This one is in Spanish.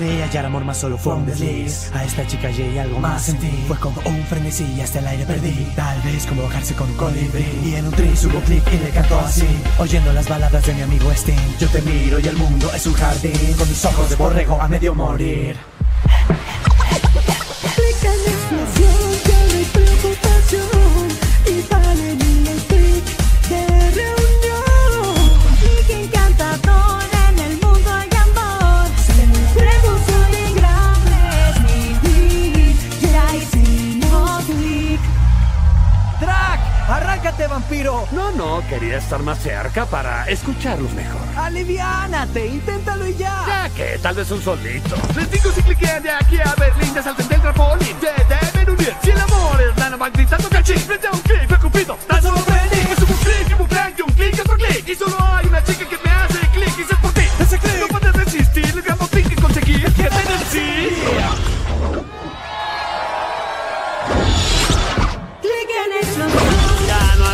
Creía hallar amor más solo fue un desliz. A esta chica y algo más sentí Fue como un frenesí hasta el aire perdí. Tal vez como bajarse con un colibrí. Y en un tris hubo clic y le cantó así. Oyendo las baladas de mi amigo Sting. Yo te miro y el mundo es un jardín. Con mis ojos de borrego a medio morir ¡Arráncate, vampiro! No, no, quería estar más cerca para escucharlos mejor. ¡Aliviánate! ¡Inténtalo y ya! Ya que, tal vez un solito. Les digo si cliquean de aquí a Berlín, ya salten del trampolín.